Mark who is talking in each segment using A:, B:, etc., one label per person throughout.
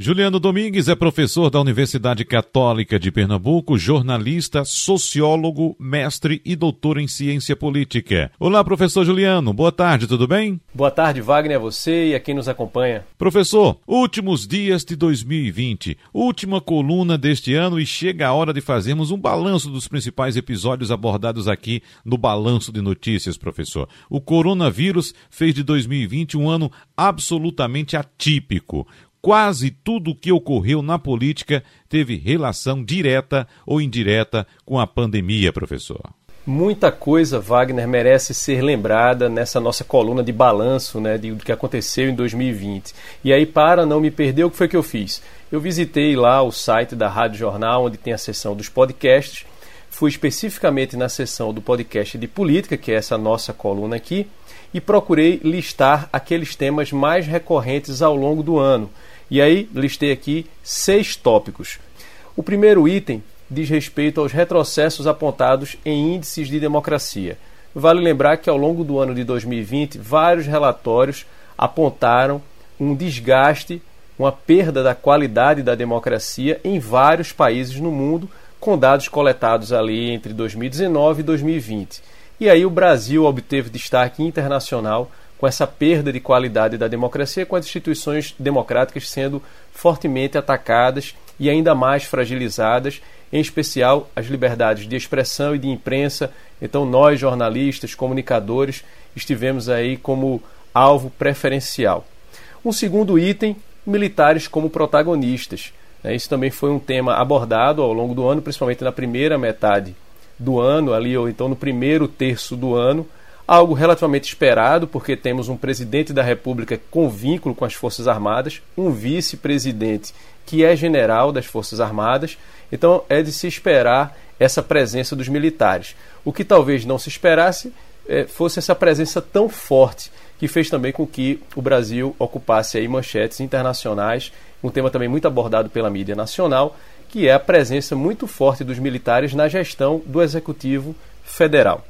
A: Juliano Domingues é professor da Universidade Católica de Pernambuco, jornalista, sociólogo, mestre e doutor em ciência política. Olá, professor Juliano, boa tarde, tudo bem?
B: Boa tarde, Wagner, a você e a quem nos acompanha.
A: Professor, últimos dias de 2020, última coluna deste ano e chega a hora de fazermos um balanço dos principais episódios abordados aqui no Balanço de Notícias, professor. O coronavírus fez de 2020 um ano absolutamente atípico quase tudo o que ocorreu na política teve relação direta ou indireta com a pandemia, professor.
B: Muita coisa, Wagner, merece ser lembrada nessa nossa coluna de balanço né, de, do que aconteceu em 2020. E aí, para não me perder, o que foi que eu fiz? Eu visitei lá o site da Rádio Jornal, onde tem a seção dos podcasts. Fui especificamente na seção do podcast de política, que é essa nossa coluna aqui, e procurei listar aqueles temas mais recorrentes ao longo do ano. E aí listei aqui seis tópicos. O primeiro item diz respeito aos retrocessos apontados em índices de democracia. Vale lembrar que ao longo do ano de 2020, vários relatórios apontaram um desgaste, uma perda da qualidade da democracia em vários países no mundo, com dados coletados ali entre 2019 e 2020. E aí o Brasil obteve destaque internacional com essa perda de qualidade da democracia, com as instituições democráticas sendo fortemente atacadas e ainda mais fragilizadas, em especial as liberdades de expressão e de imprensa. Então, nós, jornalistas, comunicadores, estivemos aí como alvo preferencial. Um segundo item: militares como protagonistas. É, isso também foi um tema abordado ao longo do ano, principalmente na primeira metade do ano, ali, ou então no primeiro terço do ano algo relativamente esperado, porque temos um presidente da República com vínculo com as Forças Armadas, um vice-presidente que é general das Forças Armadas, então é de se esperar essa presença dos militares. O que talvez não se esperasse é, fosse essa presença tão forte, que fez também com que o Brasil ocupasse aí manchetes internacionais, um tema também muito abordado pela mídia nacional, que é a presença muito forte dos militares na gestão do Executivo Federal.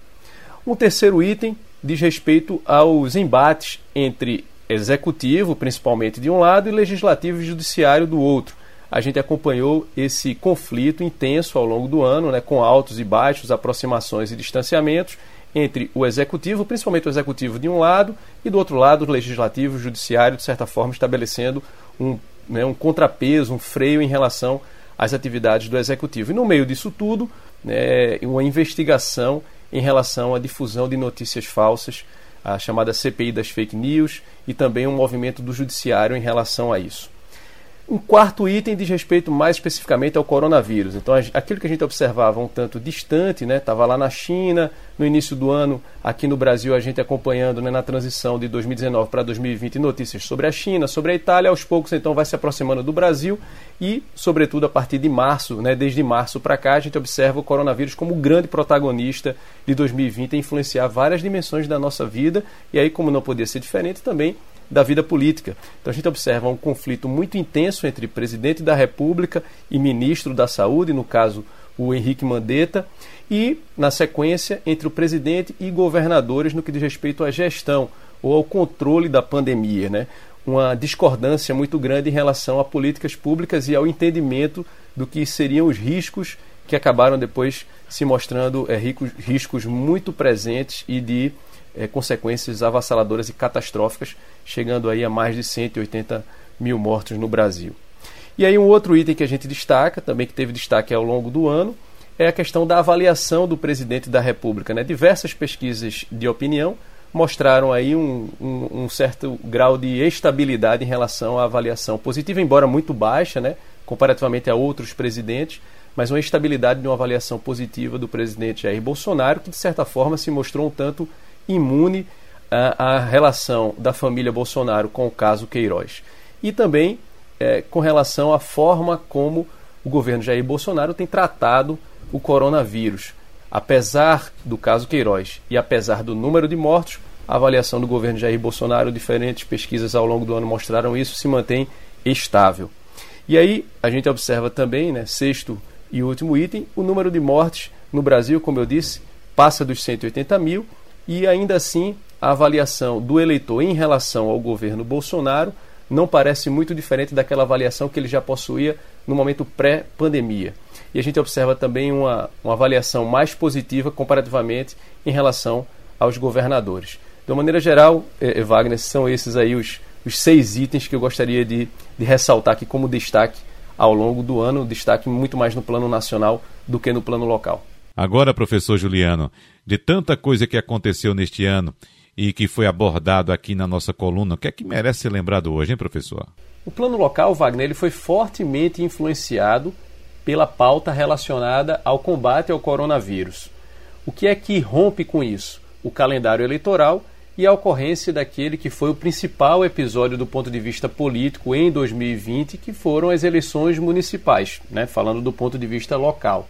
B: Um terceiro item diz respeito aos embates entre executivo, principalmente de um lado, e legislativo e judiciário do outro. A gente acompanhou esse conflito intenso ao longo do ano, né, com altos e baixos, aproximações e distanciamentos entre o executivo, principalmente o executivo de um lado, e do outro lado o legislativo e o judiciário, de certa forma, estabelecendo um, né, um contrapeso, um freio em relação às atividades do executivo. E no meio disso tudo, né, uma investigação em relação à difusão de notícias falsas, a chamada CPI das fake news, e também um movimento do judiciário em relação a isso. Um quarto item diz respeito mais especificamente ao coronavírus. Então, aquilo que a gente observava um tanto distante, né, estava lá na China, no início do ano, aqui no Brasil, a gente acompanhando né, na transição de 2019 para 2020 notícias sobre a China, sobre a Itália, aos poucos então vai se aproximando do Brasil e, sobretudo, a partir de março, né, desde março para cá, a gente observa o coronavírus como grande protagonista de 2020 a influenciar várias dimensões da nossa vida e aí, como não podia ser diferente, também da vida política. Então a gente observa um conflito muito intenso entre presidente da República e ministro da Saúde, no caso o Henrique Mandetta, e, na sequência, entre o presidente e governadores no que diz respeito à gestão ou ao controle da pandemia. Né? Uma discordância muito grande em relação a políticas públicas e ao entendimento do que seriam os riscos que acabaram depois se mostrando é, ricos, riscos muito presentes e de é, consequências avassaladoras e catastróficas, chegando aí a mais de 180 mil mortos no Brasil. E aí um outro item que a gente destaca, também que teve destaque ao longo do ano, é a questão da avaliação do presidente da República. Né? Diversas pesquisas de opinião mostraram aí um, um, um, certo grau de estabilidade em relação à avaliação positiva, embora muito baixa, né? comparativamente a outros presidentes, mas uma estabilidade de uma avaliação positiva do presidente Jair Bolsonaro, que de certa forma se mostrou um tanto imune à, à relação da família Bolsonaro com o caso Queiroz. E também é, com relação à forma como o governo Jair Bolsonaro tem tratado o coronavírus. Apesar do caso Queiroz e apesar do número de mortos, a avaliação do governo Jair Bolsonaro, diferentes pesquisas ao longo do ano mostraram isso, se mantém estável. E aí a gente observa também, né, sexto e último item, o número de mortes no Brasil, como eu disse, passa dos 180 mil e ainda assim a avaliação do eleitor em relação ao governo Bolsonaro não parece muito diferente daquela avaliação que ele já possuía no momento pré-pandemia. E a gente observa também uma, uma avaliação mais positiva comparativamente em relação aos governadores. De uma maneira geral, eh, Wagner, são esses aí os, os seis itens que eu gostaria de, de ressaltar aqui como destaque ao longo do ano, destaque muito mais no plano nacional do que no plano local.
A: Agora, professor Juliano, de tanta coisa que aconteceu neste ano e que foi abordado aqui na nossa coluna, o que é que merece ser lembrado hoje, hein, professor?
B: O plano local, Wagner, ele foi fortemente influenciado pela pauta relacionada ao combate ao coronavírus. O que é que rompe com isso? O calendário eleitoral e a ocorrência daquele que foi o principal episódio do ponto de vista político em 2020, que foram as eleições municipais, né? falando do ponto de vista local.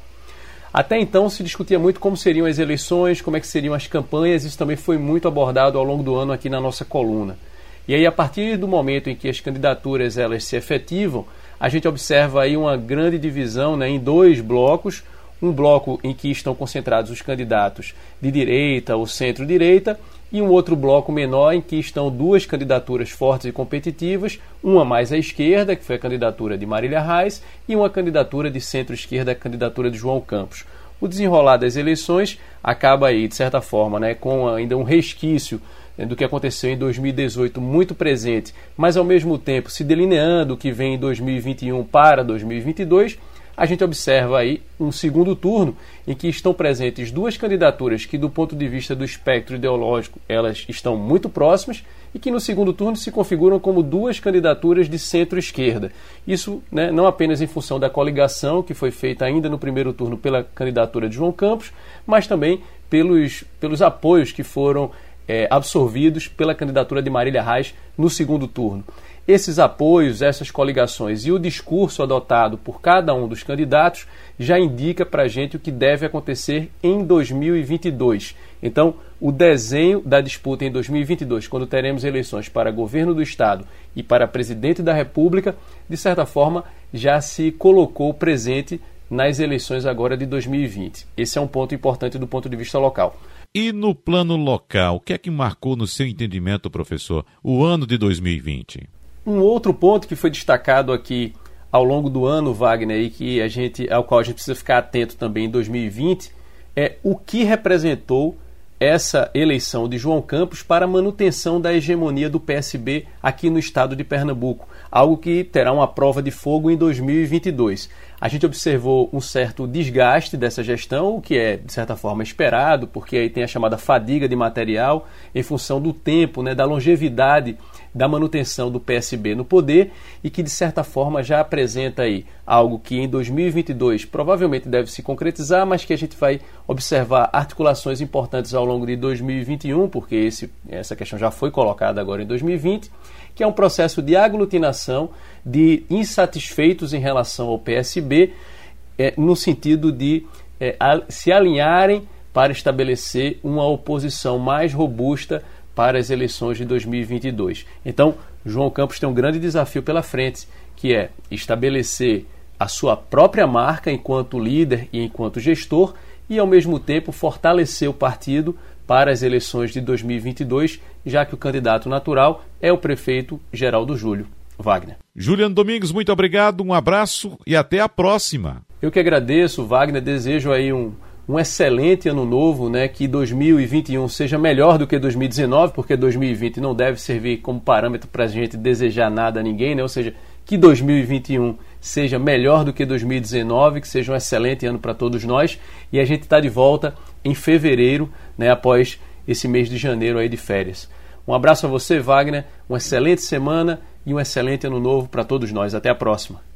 B: Até então se discutia muito como seriam as eleições, como é que seriam as campanhas, isso também foi muito abordado ao longo do ano aqui na nossa coluna. E aí a partir do momento em que as candidaturas elas se efetivam, a gente observa aí uma grande divisão né, em dois blocos, um bloco em que estão concentrados os candidatos de direita ou centro-direita e um outro bloco menor em que estão duas candidaturas fortes e competitivas, uma mais à esquerda, que foi a candidatura de Marília Reis, e uma candidatura de centro-esquerda, a candidatura de João Campos. O desenrolar das eleições acaba aí, de certa forma, né, com ainda um resquício né, do que aconteceu em 2018 muito presente, mas ao mesmo tempo se delineando o que vem em 2021 para 2022 a gente observa aí um segundo turno em que estão presentes duas candidaturas que, do ponto de vista do espectro ideológico, elas estão muito próximas e que no segundo turno se configuram como duas candidaturas de centro-esquerda. Isso né, não apenas em função da coligação que foi feita ainda no primeiro turno pela candidatura de João Campos, mas também pelos, pelos apoios que foram é, absorvidos pela candidatura de Marília Reis no segundo turno. Esses apoios, essas coligações e o discurso adotado por cada um dos candidatos já indica para a gente o que deve acontecer em 2022. Então, o desenho da disputa em 2022, quando teremos eleições para governo do Estado e para presidente da República, de certa forma já se colocou presente nas eleições agora de 2020. Esse é um ponto importante do ponto de vista local.
A: E no plano local, o que é que marcou no seu entendimento, professor, o ano de 2020?
B: Um outro ponto que foi destacado aqui ao longo do ano, Wagner, e que a gente, ao qual a gente precisa ficar atento também em 2020, é o que representou essa eleição de João Campos para manutenção da hegemonia do PSB aqui no estado de Pernambuco, algo que terá uma prova de fogo em 2022. A gente observou um certo desgaste dessa gestão, o que é de certa forma esperado, porque aí tem a chamada fadiga de material em função do tempo, né, da longevidade da manutenção do PSB no poder e que de certa forma já apresenta aí algo que em 2022 provavelmente deve se concretizar, mas que a gente vai observar articulações importantes ao longo de 2021, porque esse, essa questão já foi colocada agora em 2020, que é um processo de aglutinação de insatisfeitos em relação ao PSB, é, no sentido de é, a, se alinharem para estabelecer uma oposição mais robusta para as eleições de 2022. Então, João Campos tem um grande desafio pela frente, que é estabelecer a sua própria marca enquanto líder e enquanto gestor e, ao mesmo tempo, fortalecer o partido para as eleições de 2022, já que o candidato natural é o prefeito Geraldo Júlio Wagner.
A: Juliano Domingos, muito obrigado, um abraço e até a próxima.
B: Eu que agradeço, Wagner, desejo aí um um excelente ano novo, né? Que 2021 seja melhor do que 2019, porque 2020 não deve servir como parâmetro para a gente desejar nada a ninguém, né? Ou seja, que 2021 seja melhor do que 2019, que seja um excelente ano para todos nós. E a gente está de volta em fevereiro, né? Após esse mês de janeiro aí de férias. Um abraço a você, Wagner. Uma excelente semana e um excelente ano novo para todos nós. Até a próxima.